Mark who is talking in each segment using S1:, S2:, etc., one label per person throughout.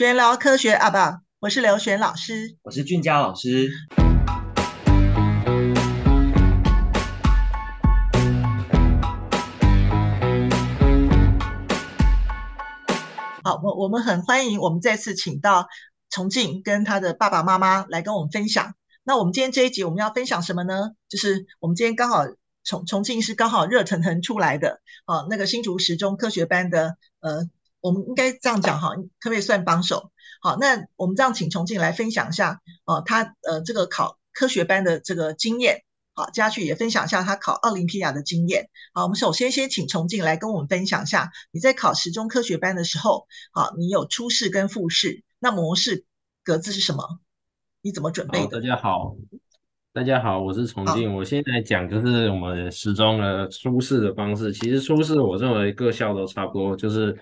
S1: 玄聊科学啊不，我是刘璇老师，
S2: 我是俊佳老师。
S1: 好，我我们很欢迎我们再次请到崇敬跟他的爸爸妈妈来跟我们分享。那我们今天这一集我们要分享什么呢？就是我们今天刚好重重庆是刚好热腾腾出来的，啊，那个新竹十中科学班的呃。我们应该这样讲哈，可不可以算榜首？好，那我们这样请重庆来分享一下，哦，他呃这个考科学班的这个经验。好，嘉去也分享一下他考奥林匹亚的经验。好，我们首先先请重庆来跟我们分享一下，你在考实中科学班的时候，好，你有初试跟复试，那模式格子是什么？你怎么准备的？
S3: 大家好，大家好，我是重庆。我现在讲就是我们实中的初试的方式。其实初试我认为各校都差不多，就是。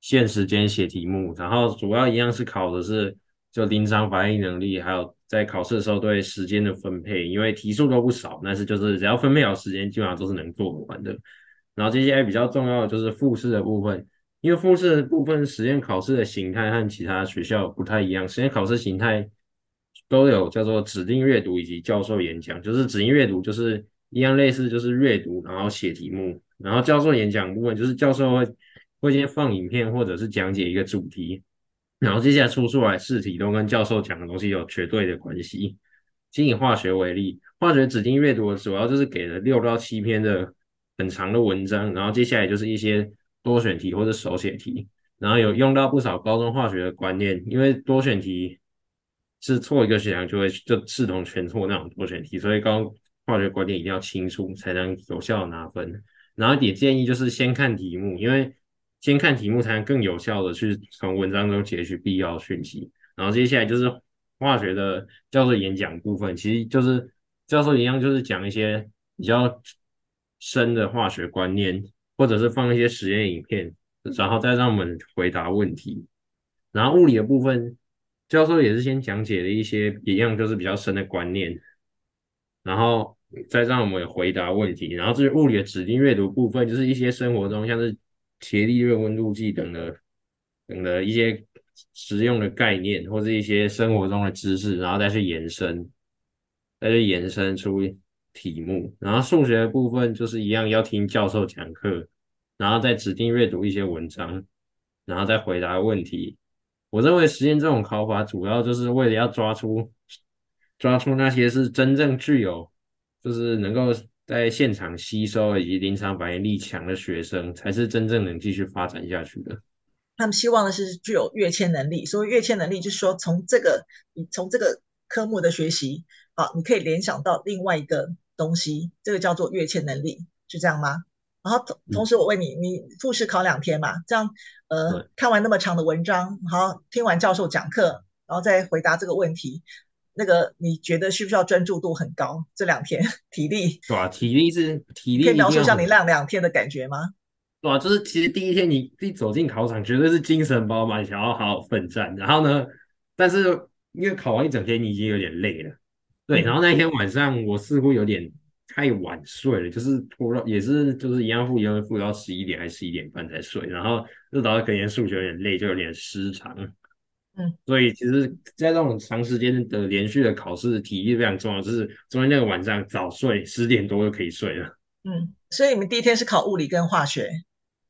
S3: 限时间写题目，然后主要一样是考的是就临场反应能力，还有在考试的时候对时间的分配，因为题数都不少，但是就是只要分配好时间，基本上都是能做完的。然后接下来比较重要的就是复试的部分，因为复试的部分实验考试的形态和其他学校不太一样，实验考试形态都有叫做指定阅读以及教授演讲，就是指定阅读就是一样类似就是阅读，然后写题目，然后教授演讲部分就是教授会。会先放影片，或者是讲解一个主题，然后接下来出出来试题都跟教授讲的东西有绝对的关系。先以化学为例，化学指定阅读的主要就是给了六到七篇的很长的文章，然后接下来就是一些多选题或者手写题，然后有用到不少高中化学的观念，因为多选题是错一个选项就会就视同全错那种多选题，所以高化学观念一定要清楚才能有效的拿分。然后也建议就是先看题目，因为先看题目，才能更有效的去从文章中截取必要讯息。然后接下来就是化学的教授演讲部分，其实就是教授一样，就是讲一些比较深的化学观念，或者是放一些实验影片，然后再让我们回答问题。然后物理的部分，教授也是先讲解了一些一样就是比较深的观念，然后再让我们回答问题。然后至于物理的指定阅读部分，就是一些生活中像是。伽利略温度计等的等的一些实用的概念，或是一些生活中的知识，然后再去延伸，再去延伸出题目。然后数学的部分就是一样，要听教授讲课，然后再指定阅读一些文章，然后再回答问题。我认为实验这种考法，主要就是为了要抓出抓出那些是真正具有，就是能够。在现场吸收以及临场反应力强的学生，才是真正能继续发展下去的。
S1: 他们希望的是具有跃迁能力，所以跃迁能力就是说，从这个你从这个科目的学习啊，你可以联想到另外一个东西，这个叫做跃迁能力，是这样吗？然后同同时，我问你，你复试考两天嘛？这样呃，看完那么长的文章，好，听完教授讲课，然后再回答这个问题。那个你觉得需不需要专注度很高？这两天 体力，
S3: 对啊，体力是体力，
S1: 可以描述一下你那两天的感觉吗？
S3: 对啊，就是其实第一天你一走进考场，绝对是精神饱满，想要好好奋战。然后呢，但是因为考完一整天，你已经有点累了。对，然后那天晚上我似乎有点太晚睡了，就是拖到也是就是一样复一样复到十一点还是十一点半才睡，然后就导致隔天数学有点累，就有点失常。
S1: 嗯，
S3: 所以其实，在这种长时间的连续的考试，体力非常重要。就是中间那个晚上早睡，十点多就可以睡了。
S1: 嗯，所以你们第一天是考物理跟化学，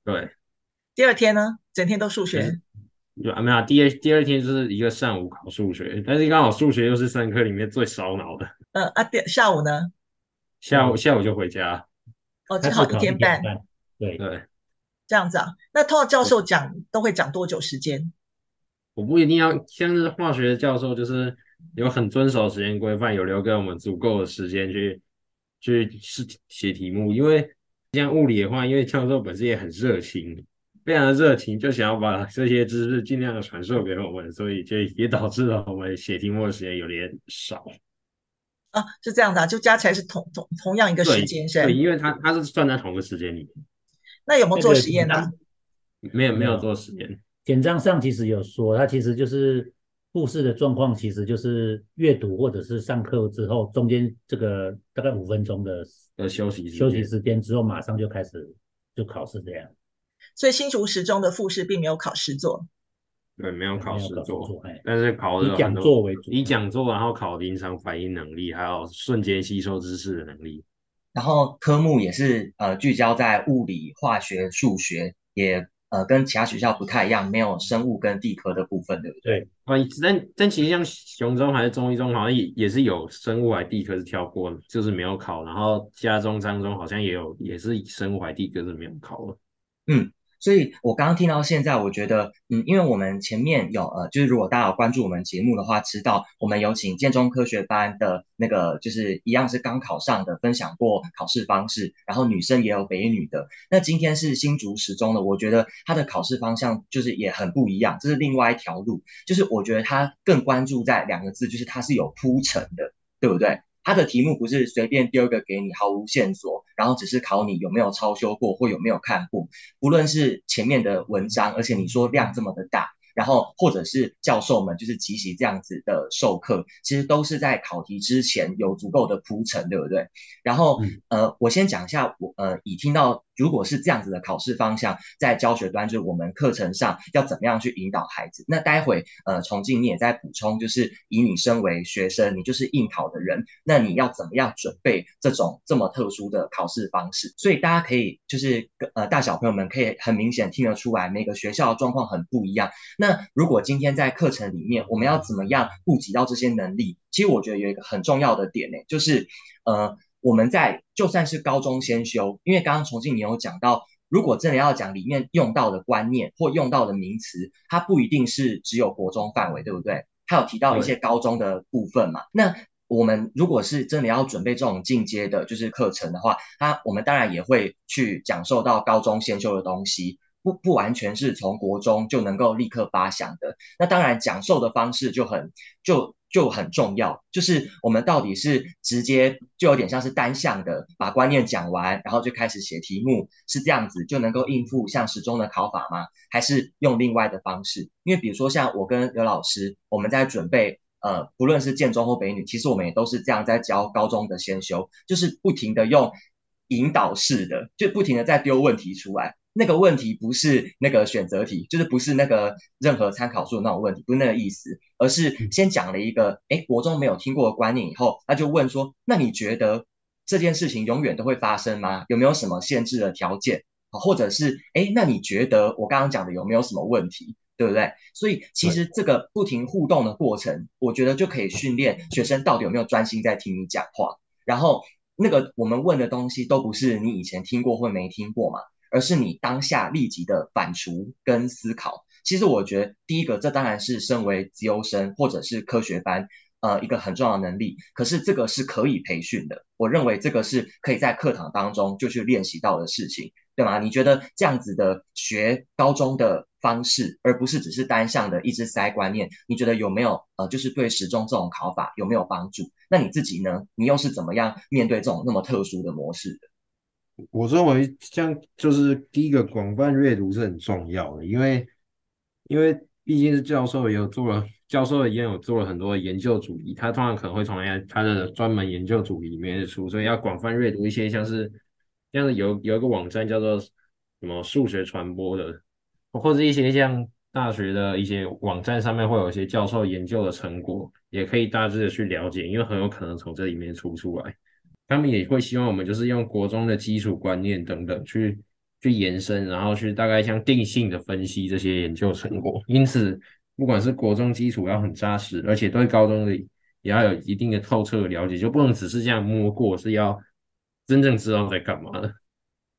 S3: 对。
S1: 第二天呢，整天都数学。
S3: 就啊，没有。第二第二天就是一个上午考数学，但是刚好数学又是三科里面最烧脑的。
S1: 嗯啊，第下午呢？
S3: 下午下午就回家。
S1: 哦，只好一天半。
S3: 对对，
S1: 这样子啊。那通常教授讲都会讲多久时间？
S3: 我不一定要像是化学教授，就是有很遵守时间规范，有留给我们足够的时间去去试写题目。因为像物理的话，因为教授本身也很热情，非常的热情，就想要把这些知识尽量的传授给我们，所以就也导致了我们写题目的时间有点少。
S1: 啊，是这样的啊，就加起来是同同同样一个时间，是吧？
S3: 对，因为他他是算在同个时间里面。
S1: 那有没有做实验呢？
S3: 没有，没有做实验。
S4: 简章上其实有说，它其实就是复试的状况，其实就是阅读或者是上课之后中间这个大概五分钟的
S3: 的休息
S4: 休息时间之后，马上就开始就考试这样。
S1: 所以新竹十中的复试并没有考试做。
S3: 对，没有考试做，
S4: 做
S3: 但是考的
S4: 以讲座为主，
S3: 以讲座，然后考临场反应能力，还有瞬间吸收知识的能力。
S2: 然后科目也是呃聚焦在物理、化学、数学，也呃跟其他学校不太一样，没有生物跟地科的部分，对不对？
S3: 对，但但其实像雄中还是中一中，好像也也是有生物还地科是跳过，就是没有考。然后家中、彰中好像也有，也是生物还地科是没有考了。
S2: 嗯。所以我刚刚听到现在，我觉得，嗯，因为我们前面有呃，就是如果大家有关注我们节目的话，知道我们有请建中科学班的那个，就是一样是刚考上的，分享过考试方式，然后女生也有北女的。那今天是新竹十中的，我觉得他的考试方向就是也很不一样，这是另外一条路，就是我觉得他更关注在两个字，就是它是有铺陈的，对不对？他的题目不是随便丢一个给你，毫无线索，然后只是考你有没有抄修过或有没有看过，不论是前面的文章，而且你说量这么的大。然后，或者是教授们就是集齐这样子的授课，其实都是在考题之前有足够的铺陈，对不对？然后，呃，我先讲一下，我呃，已听到如果是这样子的考试方向，在教学端就是我们课程上要怎么样去引导孩子。那待会呃，崇敬你也在补充，就是以你身为学生，你就是应考的人，那你要怎么样准备这种这么特殊的考试方式？所以大家可以就是呃，大小朋友们可以很明显听得出来，每个学校的状况很不一样。那如果今天在课程里面，我们要怎么样顾及到这些能力？其实我觉得有一个很重要的点呢，就是呃，我们在就算是高中先修，因为刚刚崇敬你有讲到，如果真的要讲里面用到的观念或用到的名词，它不一定是只有国中范围，对不对？它有提到一些高中的部分嘛？那我们如果是真的要准备这种进阶的，就是课程的话，它我们当然也会去讲授到高中先修的东西。不不完全是从国中就能够立刻发想的，那当然讲授的方式就很就就很重要，就是我们到底是直接就有点像是单向的把观念讲完，然后就开始写题目，是这样子就能够应付像实中的考法吗？还是用另外的方式？因为比如说像我跟刘老师，我们在准备呃，不论是建中或北女，其实我们也都是这样在教高中的先修，就是不停的用引导式的，就不停的在丢问题出来。那个问题不是那个选择题，就是不是那个任何参考书的那种问题，不是那个意思，而是先讲了一个，诶，国中没有听过的观念以后，他就问说，那你觉得这件事情永远都会发生吗？有没有什么限制的条件？或者是，诶，那你觉得我刚刚讲的有没有什么问题？对不对？所以其实这个不停互动的过程，我觉得就可以训练学生到底有没有专心在听你讲话，然后那个我们问的东西都不是你以前听过或没听过嘛。而是你当下立即的反刍跟思考。其实我觉得，第一个，这当然是身为资优生或者是科学班，呃，一个很重要的能力。可是这个是可以培训的。我认为这个是可以在课堂当中就去练习到的事情，对吗？你觉得这样子的学高中的方式，而不是只是单向的一直塞观念，你觉得有没有呃，就是对时钟这种考法有没有帮助？那你自己呢？你又是怎么样面对这种那么特殊的模式的？
S3: 我认为像就是第一个广泛阅读是很重要的，因为因为毕竟是教授也有做了，教授也有做了很多研究主题，他通常可能会从他的专门研究主题里面出，所以要广泛阅读一些像是像是有有一个网站叫做什么数学传播的，或者一些像大学的一些网站上面会有一些教授研究的成果，也可以大致的去了解，因为很有可能从这里面出出来。他们也会希望我们就是用国中的基础观念等等去去延伸，然后去大概像定性的分析这些研究成果。因此，不管是国中基础要很扎实，而且对高中的也要有一定的透彻的了解，就不能只是这样摸过，是要真正知道在干嘛的。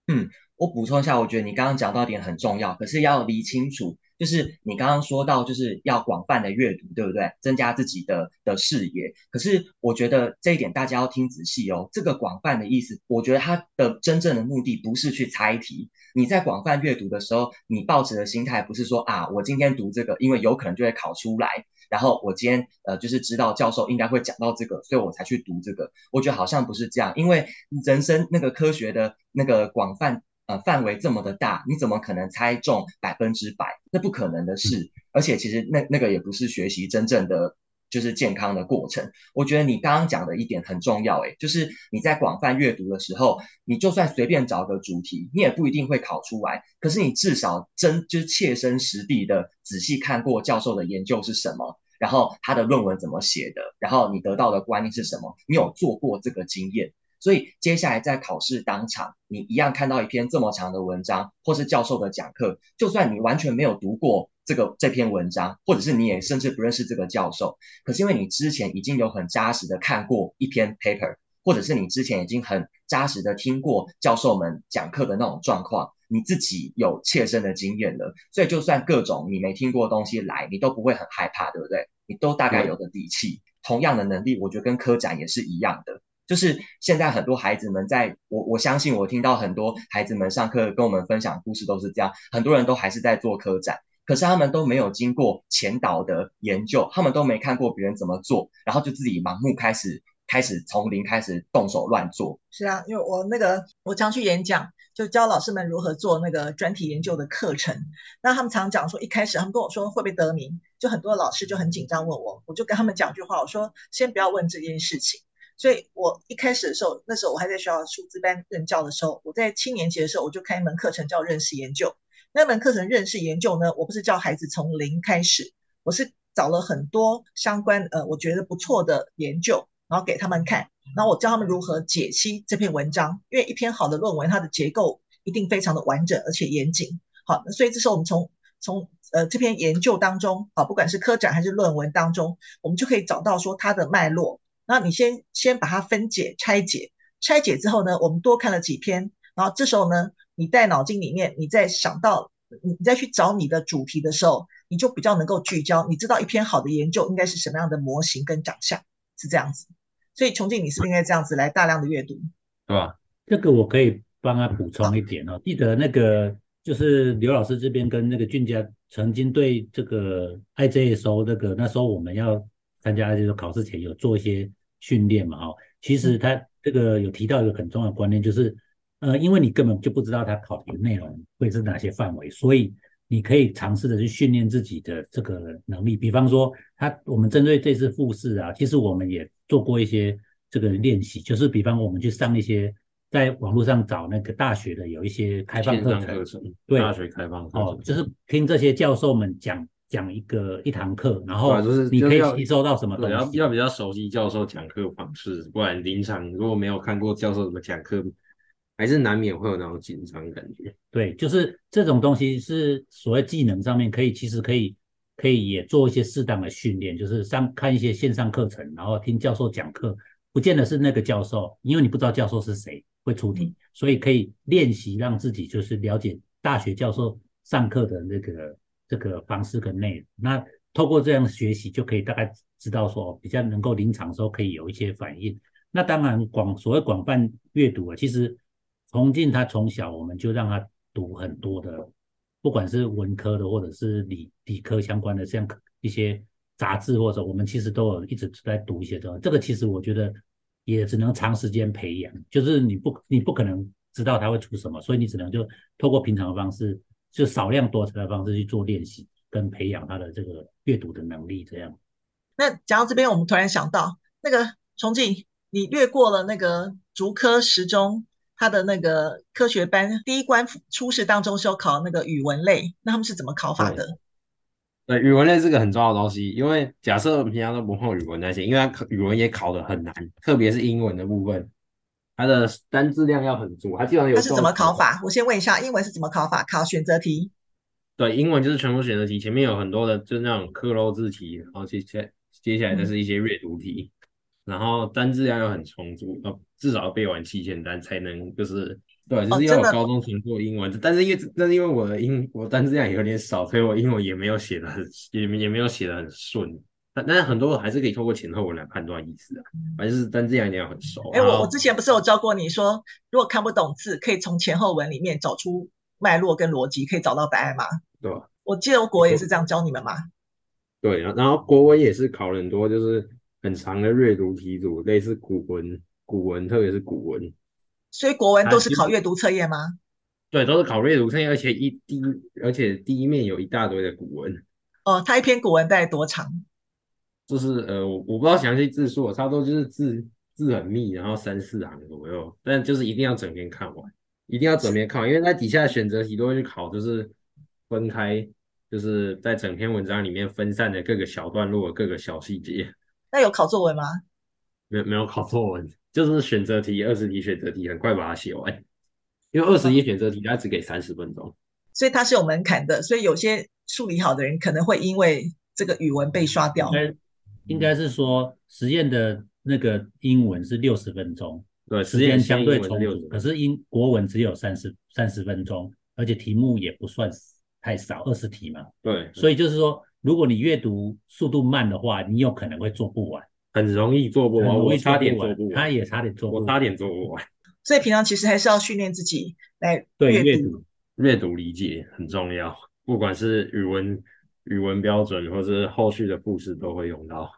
S2: 嗯，我补充一下，我觉得你刚刚讲到点很重要，可是要理清楚。就是你刚刚说到，就是要广泛的阅读，对不对？增加自己的的视野。可是我觉得这一点大家要听仔细哦。这个广泛的意思，我觉得它的真正的目的不是去猜题。你在广泛阅读的时候，你抱持的心态不是说啊，我今天读这个，因为有可能就会考出来。然后我今天呃，就是知道教授应该会讲到这个，所以我才去读这个。我觉得好像不是这样，因为人生那个科学的那个广泛。呃，范围这么的大，你怎么可能猜中百分之百？那不可能的事。而且其实那那个也不是学习真正的，就就是健康的过程。我觉得你刚刚讲的一点很重要，诶，就是你在广泛阅读的时候，你就算随便找个主题，你也不一定会考出来。可是你至少真就是切身实地的仔细看过教授的研究是什么，然后他的论文怎么写的，然后你得到的观念是什么，你有做过这个经验。所以接下来在考试当场，你一样看到一篇这么长的文章，或是教授的讲课，就算你完全没有读过这个这篇文章，或者是你也甚至不认识这个教授，可是因为你之前已经有很扎实的看过一篇 paper，或者是你之前已经很扎实的听过教授们讲课的那种状况，你自己有切身的经验了，所以就算各种你没听过的东西来，你都不会很害怕，对不对？你都大概有个底气。同样的能力，我觉得跟科展也是一样的。就是现在很多孩子们在，我我相信我听到很多孩子们上课跟我们分享故事都是这样，很多人都还是在做科展，可是他们都没有经过前导的研究，他们都没看过别人怎么做，然后就自己盲目开始开始从零开始动手乱做。
S1: 是啊，因为我那个我常去演讲，就教老师们如何做那个专题研究的课程。那他们常讲说，一开始他们跟我说会不会得名，就很多老师就很紧张问我，我就跟他们讲句话，我说先不要问这件事情。所以我一开始的时候，那时候我还在学校数字班任教的时候，我在七年级的时候，我就开一门课程叫认识研究。那门课程认识研究呢，我不是教孩子从零开始，我是找了很多相关呃我觉得不错的研究，然后给他们看，然后我教他们如何解析这篇文章，因为一篇好的论文它的结构一定非常的完整而且严谨。好，所以这时候我们从从呃这篇研究当中啊，不管是科展还是论文当中，我们就可以找到说它的脉络。那你先先把它分解、拆解，拆解之后呢，我们多看了几篇，然后这时候呢，你在脑筋里面，你再想到，你你再去找你的主题的时候，你就比较能够聚焦，你知道一篇好的研究应该是什么样的模型跟长相，是这样子。所以琼静，你是不是应该这样子来大量的阅读？
S3: 对吧？
S4: 这个我可以帮他补充一点哦。记得那个就是刘老师这边跟那个俊佳曾经对这个 IJSO 那个那时候我们要参加这个考试前有做一些。训练嘛，哦，其实他这个有提到一个很重要的观念，就是，呃，因为你根本就不知道他考题的内容会是哪些范围，所以你可以尝试的去训练自己的这个能力。比方说，他我们针对这次复试啊，其实我们也做过一些这个练习，就是比方我们去上一些在网络上找那个大学的有一些开放课程，
S3: 课程
S4: 对，
S3: 大学开放课程，
S4: 哦，就是听这些教授们讲。讲一个一堂课，然后你可以吸收到什么东西？
S3: 要要比较熟悉教授讲课方式，不然临场如果没有看过教授怎么讲课，还是难免会有那种紧张感觉。
S4: 对，就是这种东西是所谓技能上面可以，其实可以可以也做一些适当的训练，就是上看一些线上课程，然后听教授讲课，不见得是那个教授，因为你不知道教授是谁会出题，所以可以练习让自己就是了解大学教授上课的那个。这个方式跟内容，那透过这样学习，就可以大概知道说，比较能够临场的时候可以有一些反应。那当然广所谓广泛阅读啊，其实崇进他从小我们就让他读很多的，不管是文科的或者是理理科相关的，像一些杂志或者我们其实都有一直在读一些的。这个其实我觉得也只能长时间培养，就是你不你不可能知道他会出什么，所以你只能就透过平常的方式。就少量多餐的方式去做练习，跟培养他的这个阅读的能力，这样。
S1: 那讲到这边，我们突然想到，那个崇敬，你略过了那个竹科十中他的那个科学班第一关初试当中是要考那个语文类，那他们是怎么考法的？
S3: 对，语文类是个很重要的东西，因为假设我们平常都不碰语文那些，因为他语文也考得很难，特别是英文的部分。它的单字量要很足，它基本上有。它
S1: 是怎么考法？我先问一下，英文是怎么考法？考选择题。
S3: 对，英文就是全部选择题，前面有很多的，就是那种克漏字题，然后接接接下来就是一些阅读题，嗯、然后单字量又很充足，呃，至少要背完七千单才能，就是对，就是要我高中程度英文。哦、但是因为，但是因为我的英我单字量也有点少，所以我英文也没有写的很，也也没有写的很顺。但是很多人还是可以透过前后文来判断意思啊，反正是单字量一定要很熟。
S1: 哎、欸，我我之前不是有教过你说，如果看不懂字，可以从前后文里面找出脉络跟逻辑，可以找到答案吗？
S3: 对，
S1: 我记得我国文也是这样教你们嘛？
S3: 对，然后国文也是考了很多，就是很长的阅读题组，类似古文，古文特别是古文。
S1: 所以国文都是考阅读测验吗？
S3: 对，都是考阅读测验，而且一第一，而且第一面有一大堆的古文。
S1: 哦，它一篇古文大概多长？
S3: 就是呃，我我不知道详细字数，差不多就是字字很密，然后三四行左右，但就是一定要整篇看完，一定要整篇看完，因为在底下的选择题都会去考，就是分开，就是在整篇文章里面分散的各个小段落、各个小细节。
S1: 那有考作文吗？
S3: 没有没有考作文，就是选择题，二十题选择题，很快把它写完。因为二十题选择题它只给三十分钟，
S1: 所以它是有门槛的，所以有些数理好的人可能会因为这个语文被刷掉。
S4: 应该是说实验的那个英文是六十分钟，
S3: 对，
S4: 时间相对充足。可是英国文只有三十三十分钟，而且题目也不算太少，二十题嘛。
S3: 对，
S4: 所以就是说，如果你阅读速度慢的话，你有可能会做不完，
S3: 很容易做不完。我差点做不完，
S4: 他也差点做不完，
S3: 我差点做不完。
S1: 所以平常其实还是要训练自己来
S3: 对阅读，阅读理解很重要，不管是语文。语文标准，或是后续的复试都会用到。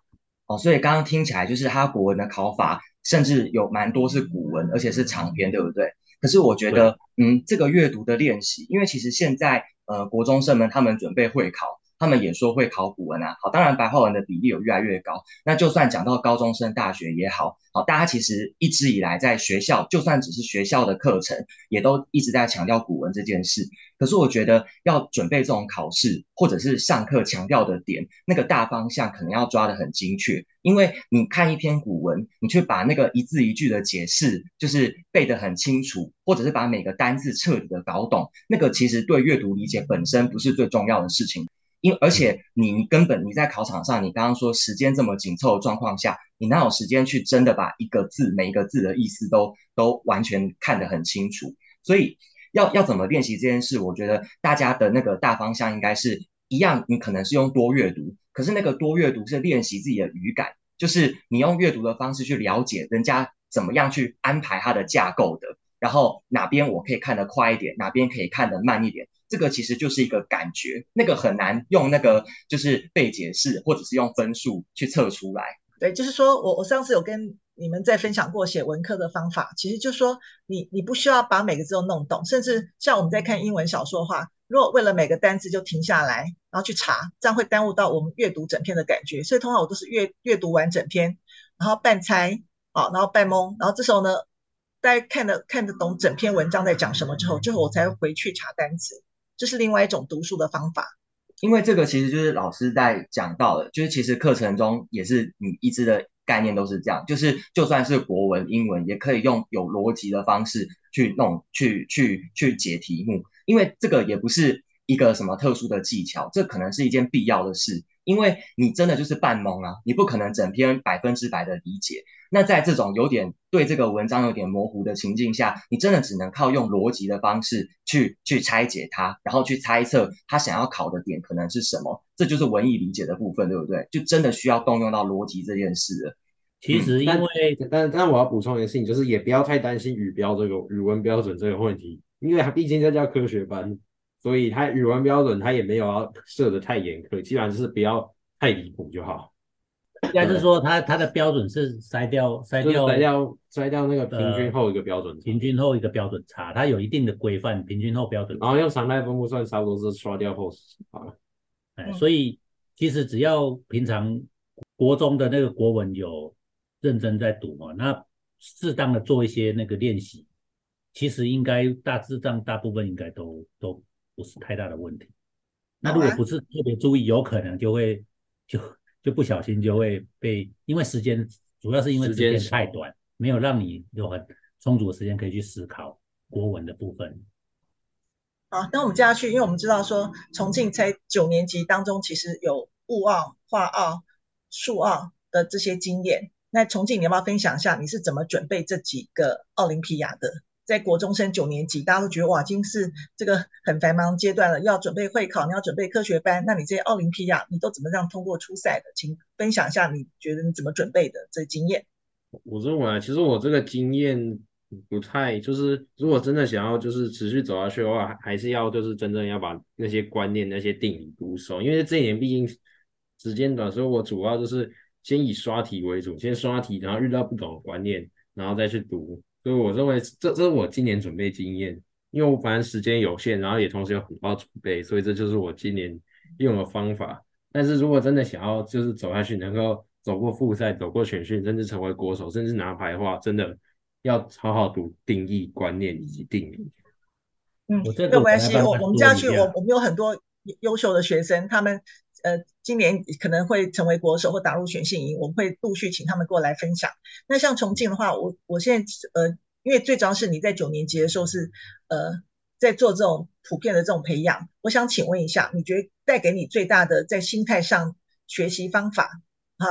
S2: 哦，所以刚刚听起来就是他国文的考法，甚至有蛮多是古文，而且是长篇，对不对？可是我觉得，嗯，这个阅读的练习，因为其实现在呃国中生们他们准备会考。他们也说会考古文啊，好，当然白话文的比例有越来越高。那就算讲到高中生、大学也好，好，大家其实一直以来在学校，就算只是学校的课程，也都一直在强调古文这件事。可是我觉得要准备这种考试，或者是上课强调的点，那个大方向可能要抓得很精确。因为你看一篇古文，你去把那个一字一句的解释，就是背得很清楚，或者是把每个单字彻底的搞懂，那个其实对阅读理解本身不是最重要的事情。因而且你你根本你在考场上，你刚刚说时间这么紧凑的状况下，你哪有时间去真的把一个字每一个字的意思都都完全看得很清楚？所以要要怎么练习这件事，我觉得大家的那个大方向应该是一样。你可能是用多阅读，可是那个多阅读是练习自己的语感，就是你用阅读的方式去了解人家怎么样去安排它的架构的，然后哪边我可以看得快一点，哪边可以看得慢一点。这个其实就是一个感觉，那个很难用那个就是被解释，或者是用分数去测出来。
S1: 对，就是说我我上次有跟你们在分享过写文科的方法，其实就是说你你不需要把每个字都弄懂，甚至像我们在看英文小说的话，如果为了每个单词就停下来，然后去查，这样会耽误到我们阅读整篇的感觉。所以通常我都是阅阅读完整篇，然后半猜，好，然后半懵，然后这时候呢，大家看得看得懂整篇文章在讲什么之后，之后我才回去查单词。这是另外一种读书的方法，
S2: 因为这个其实就是老师在讲到的，就是其实课程中也是你一直的概念都是这样，就是就算是国文、英文，也可以用有逻辑的方式去弄、去去去解题目，因为这个也不是一个什么特殊的技巧，这可能是一件必要的事，因为你真的就是半懵啊，你不可能整篇百分之百的理解。那在这种有点对这个文章有点模糊的情境下，你真的只能靠用逻辑的方式去去拆解它，然后去猜测他想要考的点可能是什么，这就是文艺理解的部分，对不对？就真的需要动用到逻辑这件事了。
S4: 其实因为，
S3: 嗯、但但，但我要补充一个事情，就是也不要太担心语标这个语文标准这个问题，因为它毕竟这叫科学班，所以他语文标准他也没有要设的太严苛，基本上就是不要太离谱就好。
S4: 应该是说，他他的标准是筛掉筛掉
S3: 筛掉筛掉那个平均后一个标准，
S4: 平均后一个标准差，它有一定的规范，平均后标准，
S3: 然后用常态分布算，差不多是刷掉后好了。
S4: 哎，所以其实只要平常国中的那个国文有认真在读嘛，那适当的做一些那个练习，其实应该大致上大部分应该都都不是太大的问题。那如果不是特别注意，有可能就会就。就不小心就会被，因为时间主要是因为时间太短，没有让你有很充足的时间可以去思考国文的部分。
S1: 好，那我们接下去，因为我们知道说重庆在九年级当中其实有物奥、化奥、数奥的这些经验，那重庆你要不要分享一下你是怎么准备这几个奥林匹亚的？在国中升九年级，大家都觉得哇，已经是这个很繁忙阶段了，要准备会考，你要准备科学班，那你这些奥林匹亚，你都怎么样通过初赛的？请分享一下，你觉得你怎么准备的这经验？
S3: 我认为啊，其实我这个经验不太，就是如果真的想要就是持续走下去的话，还是要就是真正要把那些观念、那些定理读熟，因为这一年毕竟时间短，所以我主要就是先以刷题为主，先刷题，然后遇到不懂的观念，然后再去读。所以我认为这这是我今年准备经验，因为我反正时间有限，然后也同时有很多准备，所以这就是我今年用的方法。但是如果真的想要就是走下去，能够走过复赛，走过选训，甚至成为国手，甚至拿牌的话，真的要好好读定义、观念以及定理。
S1: 嗯，没有关系，我我们家去，我我们有很多优秀的学生，他们呃今年可能会成为国手或打入选训营，我们会陆续请他们过来分享。那像重庆的话，我我现在呃，因为最主要是你在九年级的时候是呃在做这种普遍的这种培养，我想请问一下，你觉得带给你最大的在心态上、学习方法啊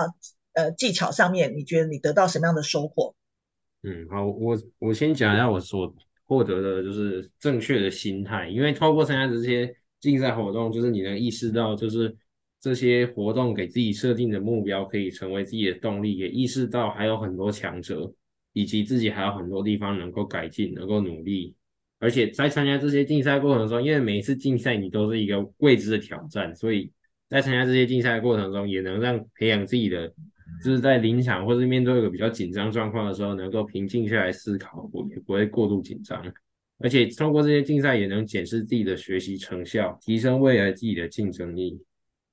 S1: 呃技巧上面，你觉得你得到什么样的收获？
S3: 嗯，好，我我先讲一下我所。获得的就是正确的心态，因为透过参加这些竞赛活动，就是你能意识到，就是这些活动给自己设定的目标可以成为自己的动力，也意识到还有很多强者，以及自己还有很多地方能够改进、能够努力。而且在参加这些竞赛过程中，因为每一次竞赛你都是一个未知的挑战，所以在参加这些竞赛过程中，也能让培养自己的。就是在临场或是面对一个比较紧张状况的时候，能够平静下来思考，我也不会过度紧张。而且通过这些竞赛，也能检视自己的学习成效，提升未来自己的竞争力。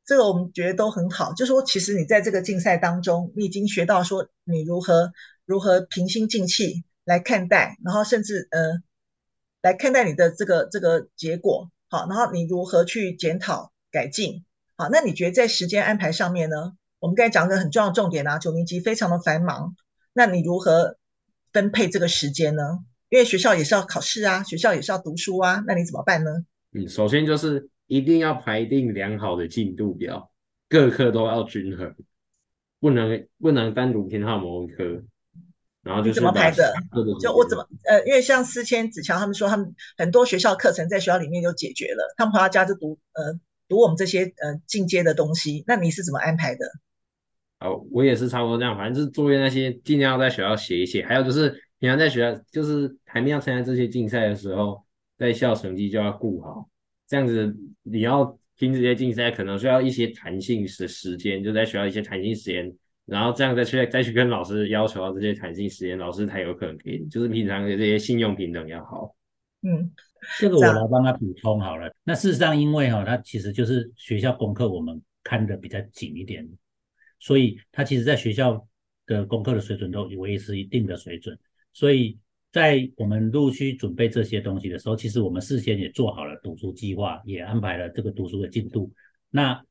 S1: 这个我们觉得都很好。就是说，其实你在这个竞赛当中，你已经学到说你如何如何平心静气来看待，然后甚至呃来看待你的这个这个结果。好，然后你如何去检讨改进。好，那你觉得在时间安排上面呢？我们刚才讲的很重要重点啊，九年级非常的繁忙，那你如何分配这个时间呢？因为学校也是要考试啊，学校也是要读书啊，那你怎么办呢？
S3: 嗯，首先就是一定要排定良好的进度表，各科都要均衡，不能不能单独偏好某一科。然后就是
S1: 怎么排的？就我怎么呃，因为像思谦、子乔他们说，他们很多学校课程在学校里面就解决了，他们回到家就读呃读我们这些呃进阶的东西。那你是怎么安排的？
S3: 哦，我也是差不多这样，反正就是作业那些尽量要在学校写一写，还有就是平常在学校，就是还没有参加这些竞赛的时候，在校成绩就要顾好。这样子你要听这些竞赛，可能需要一些弹性的时间，就在学校一些弹性时间，然后这样再去再去跟老师要求到这些弹性时间，老师才有可能给你。就是平常的这些信用平等要好。
S1: 嗯，
S4: 这个我来帮他补充好了。那事实上，因为哈、哦，他其实就是学校功课我们看得比较紧一点。所以他其实在学校的功课的水准都维持一定的水准，所以在我们陆续准备这些东西的时候，其实我们事先也做好了读书计划，也安排了这个读书的进度。那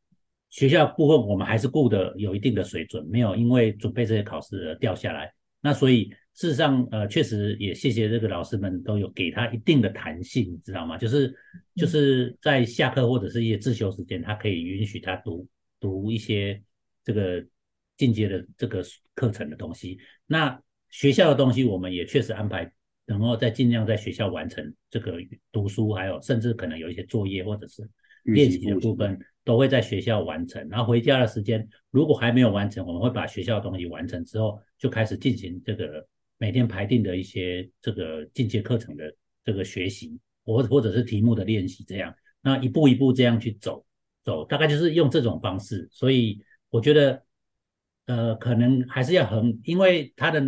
S4: 学校部分我们还是顾得有一定的水准，没有因为准备这些考试而掉下来。那所以事实上，呃，确实也谢谢这个老师们都有给他一定的弹性，你知道吗？就是就是在下课或者是一些自修时间，他可以允许他读读一些。这个进阶的这个课程的东西，那学校的东西我们也确实安排，然后再尽量在学校完成这个读书，还有甚至可能有一些作业或者是练习的部分，都会在学校完成。然后回家的时间，如果还没有完成，我们会把学校的东西完成之后，就开始进行这个每天排定的一些这个进阶课程的这个学习，或或者是题目的练习，这样，那一步一步这样去走走，大概就是用这种方式，所以。我觉得，呃，可能还是要很，因为他的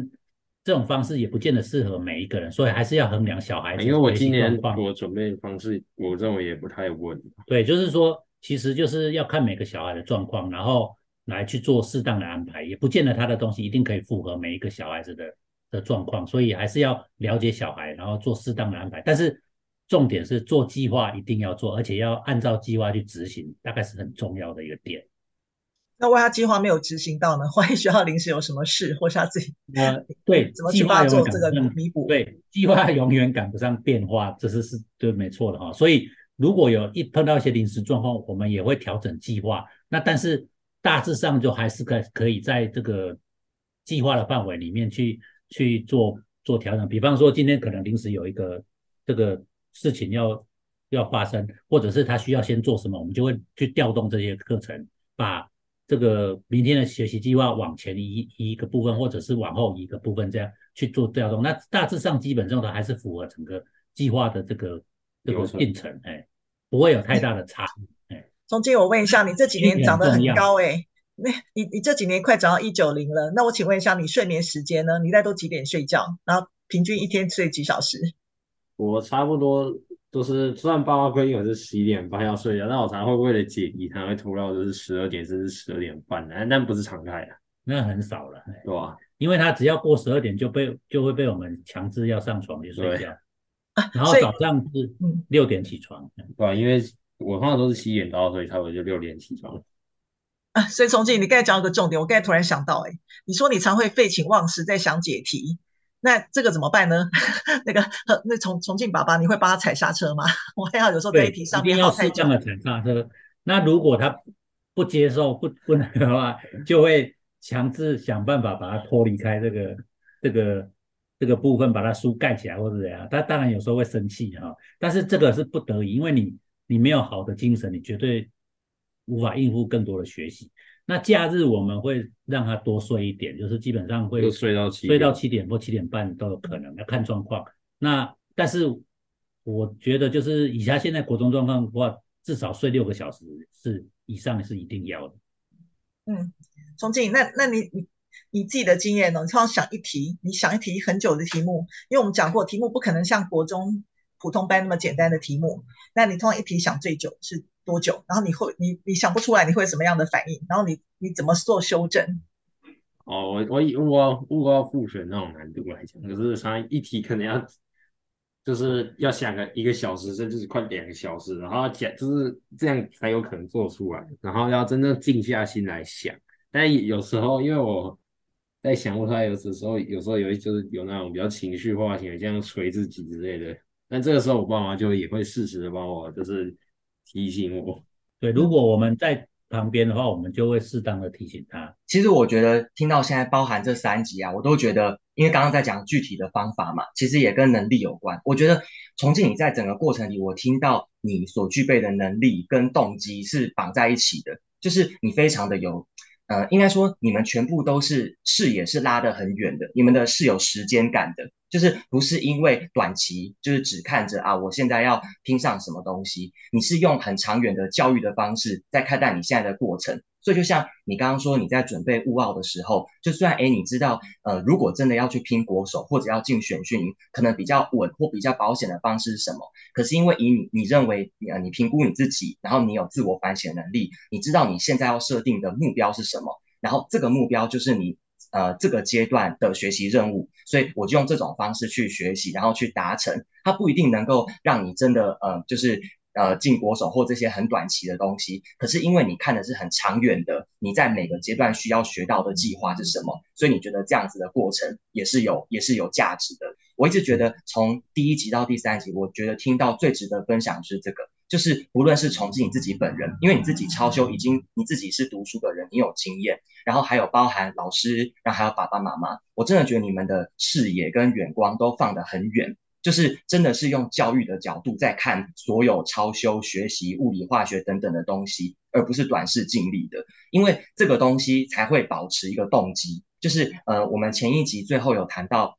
S4: 这种方式也不见得适合每一个人，所以还是要衡量小孩子。
S3: 因为我今年我准备的方式，我认为也不太稳。
S4: 对，就是说，其实就是要看每个小孩的状况，然后来去做适当的安排，也不见得他的东西一定可以符合每一个小孩子的的状况，所以还是要了解小孩，然后做适当的安排。但是重点是做计划一定要做，而且要按照计划去执行，大概是很重要的一个点。
S1: 那万一他计划没有执行到呢？万一学校临时有什么事，或是他自己
S4: 呃，对，
S1: 怎么去帮他做这个弥补？
S4: 对，计划永远赶不上变化，这是是对没错的哈。所以如果有一碰到一些临时状况，我们也会调整计划。那但是大致上就还是可可以在这个计划的范围里面去去做做调整。比方说今天可能临时有一个这个事情要要发生，或者是他需要先做什么，我们就会去调动这些课程，把。这个明天的学习计划往前移移一个部分，或者是往后移一个部分，这样去做调动。那大致上基本上都还是符合整个计划的这个这个进程，哎，不会有太大的差异。哎，
S1: 崇敬，我问一下，你这几年长得很高，哎，那你你这几年快长到一九零了，那我请问一下，你睡眠时间呢？你大概都几点睡觉？然后平均一天睡几小时？
S3: 我差不多。就是虽然爸妈规定我是十一点半要睡觉，但我常常会为了解题，常会拖到就是十二点甚至十二点半，但但不是常态啊。
S4: 那很少了，
S3: 对吧？
S4: 因为他只要过十二点就被就会被我们强制要上床去睡觉，
S1: 啊、
S4: 然后早上是六点起床，
S3: 对吧？因为我通常都是七点到，所以差不多就六点起床。
S1: 啊，所以崇敬，你刚才讲了个重点，我刚才突然想到、欸，哎，你说你常会废寝忘食在想解题，那这个怎么办呢？那个那重重庆爸爸，你会帮他踩刹车吗？我还要有时候在题上面要
S4: 适当的踩刹车。那如果他不接受不不能的话，就会强制想办法把他脱离开这个这个这个部分，把他书盖起来或者怎样。他当然有时候会生气哈，但是这个是不得已，因为你你没有好的精神，你绝对。无法应付更多的学习。那假日我们会让他多睡一点，就是基本上会
S3: 睡到七
S4: 睡到七点或七点半都有可能，要看状况。那但是我觉得就是以他现在国中状况的话，至少睡六个小时是以上是一定要的。
S1: 嗯，崇敬，那那你你你自己的经验呢？你通常想一题，你想一题很久的题目，因为我们讲过题目不可能像国中普通班那么简单的题目，那你通常一题想最久是？多久？然后你会你你想不出来，你会什么样的反应？然后你你怎么做修正？
S3: 哦，我我以我我要复选那种难度来讲，可是他一题可能要就是要想个一个小时，甚至是快两个小时，然后讲就是这样才有可能做出来。然后要真正静下心来想。但有时候因为我在想不出来，有的时候有时候有就是有那种比较情绪化型的，这样捶自己之类的。但这个时候我爸妈就也会适时的帮我，就是。提醒我，
S4: 对，如果我们在旁边的话，我们就会适当的提醒他。
S2: 其实我觉得听到现在包含这三集啊，我都觉得，因为刚刚在讲具体的方法嘛，其实也跟能力有关。我觉得重庆你在整个过程里，我听到你所具备的能力跟动机是绑在一起的，就是你非常的有。呃，应该说你们全部都是视野是拉得很远的，你们的是有时间感的，就是不是因为短期，就是只看着啊，我现在要拼上什么东西，你是用很长远的教育的方式在看待你现在的过程。所以就像你刚刚说，你在准备物奥的时候，就算哎，你知道，呃，如果真的要去拼国手或者要进选训营，可能比较稳或比较保险的方式是什么？可是因为以你你认为，呃，你评估你自己，然后你有自我反省能力，你知道你现在要设定的目标是什么，然后这个目标就是你呃这个阶段的学习任务，所以我就用这种方式去学习，然后去达成，它不一定能够让你真的呃就是。呃，进国手或这些很短期的东西，可是因为你看的是很长远的，你在每个阶段需要学到的计划是什么，所以你觉得这样子的过程也是有也是有价值的。我一直觉得从第一集到第三集，我觉得听到最值得分享是这个，就是无论是崇敬你自己本人，因为你自己超修已经你自己是读书的人，你有经验，然后还有包含老师，然后还有爸爸妈妈，我真的觉得你们的视野跟远光都放得很远。就是真的是用教育的角度在看所有超修学习物理化学等等的东西，而不是短视近利的，因为这个东西才会保持一个动机。就是呃，我们前一集最后有谈到。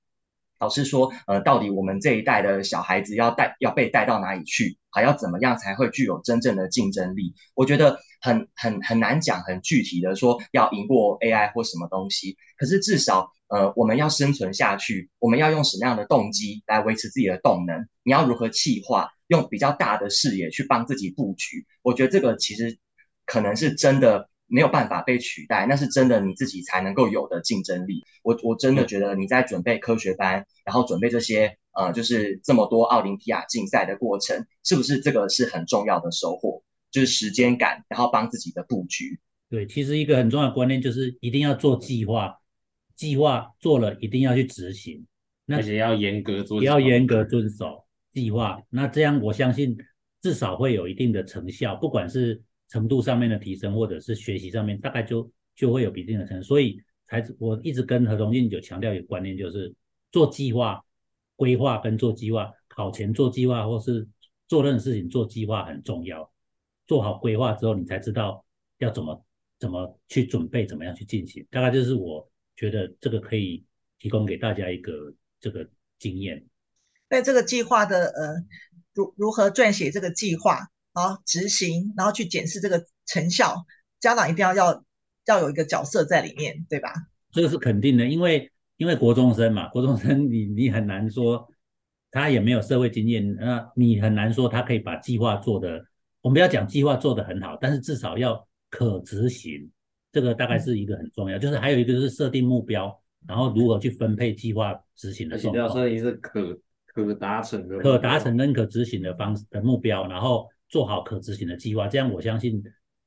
S2: 老师说，呃，到底我们这一代的小孩子要带要被带到哪里去？还要怎么样才会具有真正的竞争力？我觉得很很很难讲，很具体的说要赢过 AI 或什么东西。可是至少，呃，我们要生存下去，我们要用什么样的动机来维持自己的动能？你要如何企划，用比较大的视野去帮自己布局？我觉得这个其实可能是真的。没有办法被取代，那是真的你自己才能够有的竞争力。我我真的觉得你在准备科学班，然后准备这些呃，就是这么多奥林匹亚竞赛的过程，是不是这个是很重要的收获？就是时间感，然后帮自己的布局。
S4: 对，其实一个很重要的观念就是一定要做计划，计划做了一定要去执行，
S3: 而且要严格做，
S4: 要严格遵守计划。那这样我相信至少会有一定的成效，不管是。程度上面的提升，或者是学习上面，大概就就会有一定的成。所以才我一直跟何同敬就强调一个观念，就是做计划、规划跟做计划，考前做计划或是做任何事情做计划很重要。做好规划之后，你才知道要怎么怎么去准备，怎么样去进行。大概就是我觉得这个可以提供给大家一个这个经验。
S1: 在这个计划的呃，如如何撰写这个计划？然后执行，然后去检视这个成效，家长一定要要要有一个角色在里面，对吧？
S4: 这个是肯定的，因为因为国中生嘛，国中生你你很难说他也没有社会经验，那你很难说他可以把计划做的，我们不要讲计划做得很好，但是至少要可执行，这个大概是一个很重要，就是还有一个就是设定目标，然后如何去分配计划执行的时候，而且要
S3: 设定是可可达成的、
S4: 可达成跟可执行的方式的目标，然后做好可执行的计划，这样我相信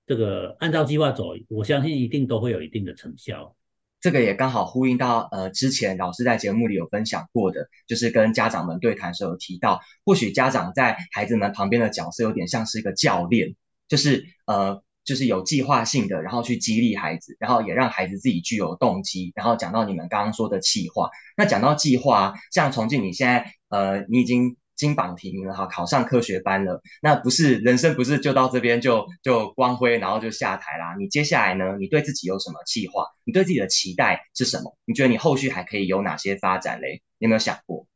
S4: 这个按照计划走，我相信一定都会有一定的成效。
S2: 这个也刚好呼应到，呃，之前老师在节目里有分享过的，就是跟家长们对谈时候有提到，或许家长在孩子们旁边的角色有点像是一个教练，就是呃，就是有计划性的，然后去激励孩子，然后也让孩子自己具有动机。然后讲到你们刚刚说的计划，那讲到计划，像崇敬你现在，呃，你已经。金榜题名了哈，考上科学班了，那不是人生不是就到这边就就光辉，然后就下台啦？你接下来呢？你对自己有什么计划？你对自己的期待是什么？你觉得你后续还可以有哪些发展嘞？你有没有想过？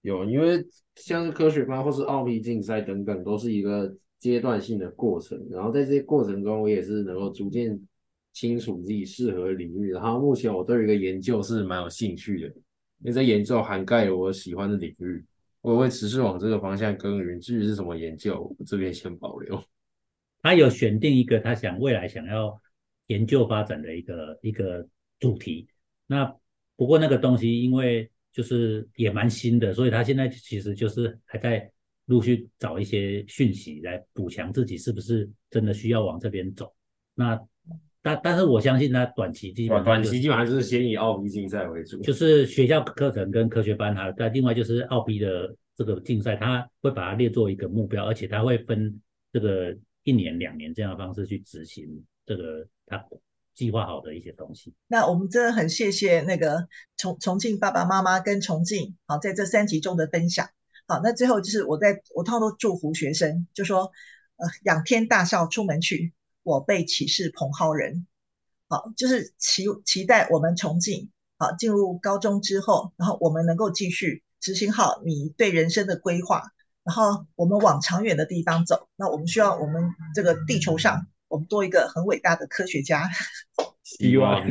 S3: 有，因为像是科学班或是奥秘竞赛等等，都是一个阶段性的过程。然后在这些过程中，我也是能够逐渐清楚自己适合的领域。然后目前我对一个研究是蛮有兴趣的，因为这研究涵盖了我喜欢的领域。我会持续往这个方向耕耘，至于是什么研究，我这边先保留。
S4: 他有选定一个他想未来想要研究发展的一个一个主题。那不过那个东西因为就是也蛮新的，所以他现在其实就是还在陆续找一些讯息来补强自己是不是真的需要往这边走。那但但是我相信他短期基本上、就是、
S3: 短期基本上还是先以奥秘竞赛为主，
S4: 就是学校课程跟科学班，还有另外就是奥秘的这个竞赛，他会把它列作一个目标，而且他会分这个一年、两年这样的方式去执行这个他计划好的一些东西。
S1: 那我们真的很谢谢那个重重庆爸爸妈妈跟重庆好在这三集中的分享。好，那最后就是我在我通常都祝福学生，就说呃仰天大笑出门去。我辈岂是蓬蒿人，好，就是期期待我们崇敬，好，进入高中之后，然后我们能够继续执行好你对人生的规划，然后我们往长远的地方走。那我们需要我们这个地球上，我们多一个很伟大的科学家，
S3: 希望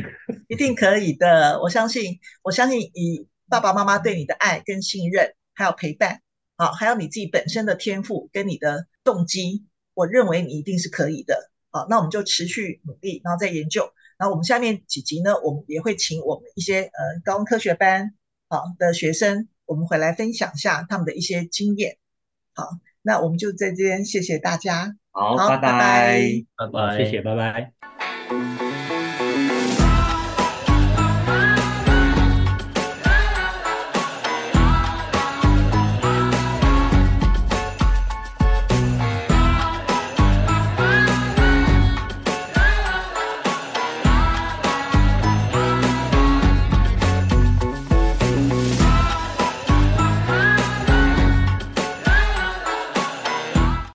S1: 一定可以的。我相信，我相信以爸爸妈妈对你的爱跟信任，还有陪伴，好，还有你自己本身的天赋跟你的动机，我认为你一定是可以的。好，那我们就持续努力，然后再研究。然后我们下面几集呢，我们也会请我们一些呃高中科学班好的学生，我们回来分享一下他们的一些经验。好，那我们就在这边谢谢大家。
S2: 好，好拜拜，
S3: 拜拜，谢谢，拜拜。